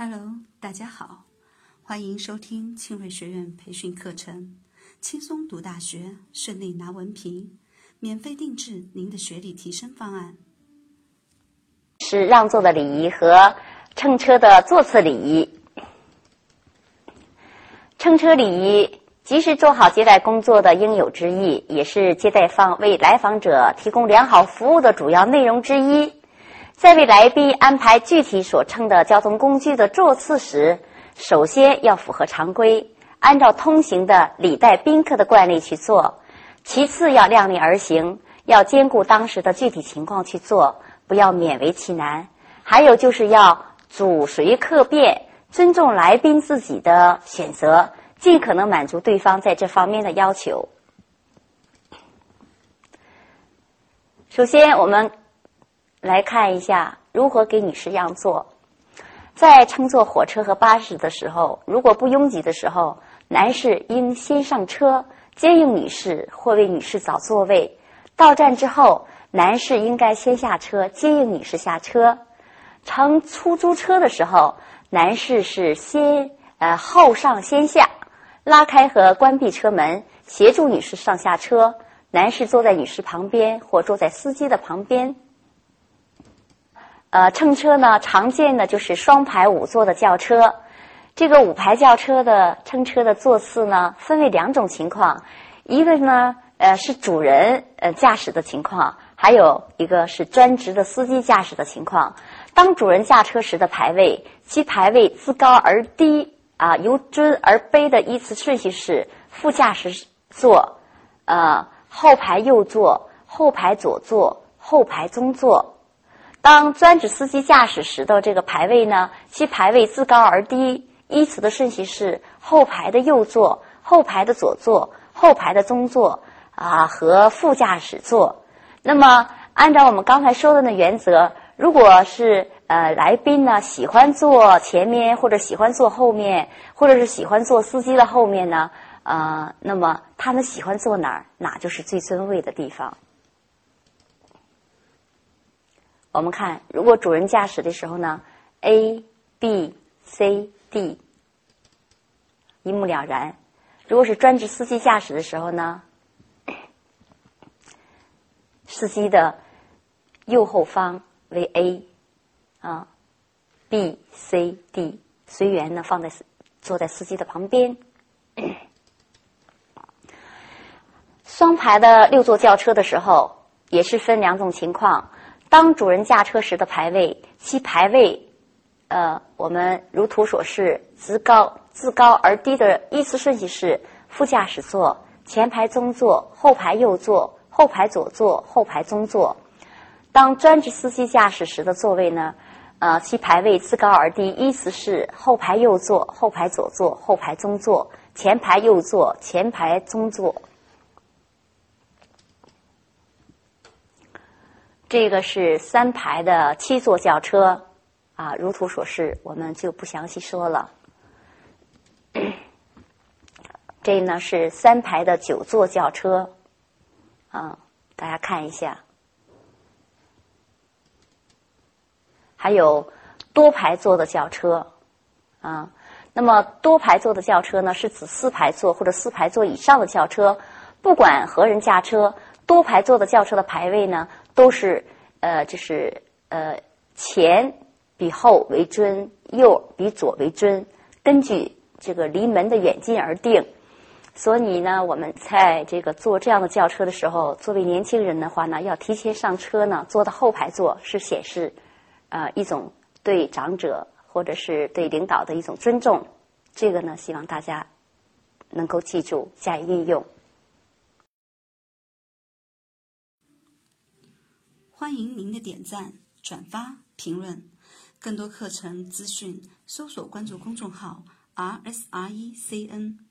Hello，大家好，欢迎收听庆瑞学院培训课程，轻松读大学，顺利拿文凭，免费定制您的学历提升方案。是让座的礼仪和乘车的座次礼仪。乘车礼仪即是做好接待工作的应有之义，也是接待方为来访者提供良好服务的主要内容之一。在为来宾安排具体所乘的交通工具的座次时，首先要符合常规，按照通行的礼待宾客的惯例去做；其次要量力而行，要兼顾当时的具体情况去做，不要勉为其难。还有就是要主随客便，尊重来宾自己的选择，尽可能满足对方在这方面的要求。首先，我们。来看一下如何给女士让座。在乘坐火车和巴士的时候，如果不拥挤的时候，男士应先上车接应女士或为女士找座位。到站之后，男士应该先下车接应女士下车。乘出租车的时候，男士是先呃后上先下，拉开和关闭车门，协助女士上下车。男士坐在女士旁边或坐在司机的旁边。呃，乘车呢，常见的就是双排五座的轿车。这个五排轿车的乘车的座次呢，分为两种情况，一个呢，呃，是主人呃驾驶的情况，还有一个是专职的司机驾驶的情况。当主人驾车时的排位，其排位自高而低啊，由尊而卑的依次顺序是：副驾驶座，呃，后排右座，后排左座，后排中座。当专职司机驾驶时的这个排位呢，其排位自高而低，依次的顺序是后排的右座、后排的左座、后排的中座啊和副驾驶座。那么，按照我们刚才说的那原则，如果是呃来宾呢喜欢坐前面，或者喜欢坐后面，或者是喜欢坐司机的后面呢，呃，那么他们喜欢坐哪儿，哪就是最尊位的地方。我们看，如果主人驾驶的时候呢，A、B、C、D 一目了然；如果是专职司机驾驶的时候呢，司机的右后方为 A 啊，B、C、D 随缘呢放在坐在司机的旁边。双排的六座轿车的时候，也是分两种情况。当主人驾车时的排位，其排位，呃，我们如图所示，自高自高而低的依次顺序是：副驾驶座、前排中座、后排右座、后排左座、后排中座。当专职司机驾驶时的座位呢，呃，其排位自高而低依次是：后排右座、后排左座、后排中座、前排右座、前排中座。这个是三排的七座轿车，啊，如图所示，我们就不详细说了。这呢是三排的九座轿车，啊，大家看一下。还有多排座的轿车，啊，那么多排座的轿车呢，是指四排座或者四排座以上的轿车，不管何人驾车，多排座的轿车的排位呢。都是呃，就是呃，前比后为尊，右比左为尊，根据这个离门的远近而定。所以呢，我们在这个坐这样的轿车的时候，作为年轻人的话呢，要提前上车呢，坐到后排座，是显示呃一种对长者或者是对领导的一种尊重。这个呢，希望大家能够记住，加以运用。欢迎您的点赞、转发、评论，更多课程资讯，搜索关注公众号 “r s r e c n”。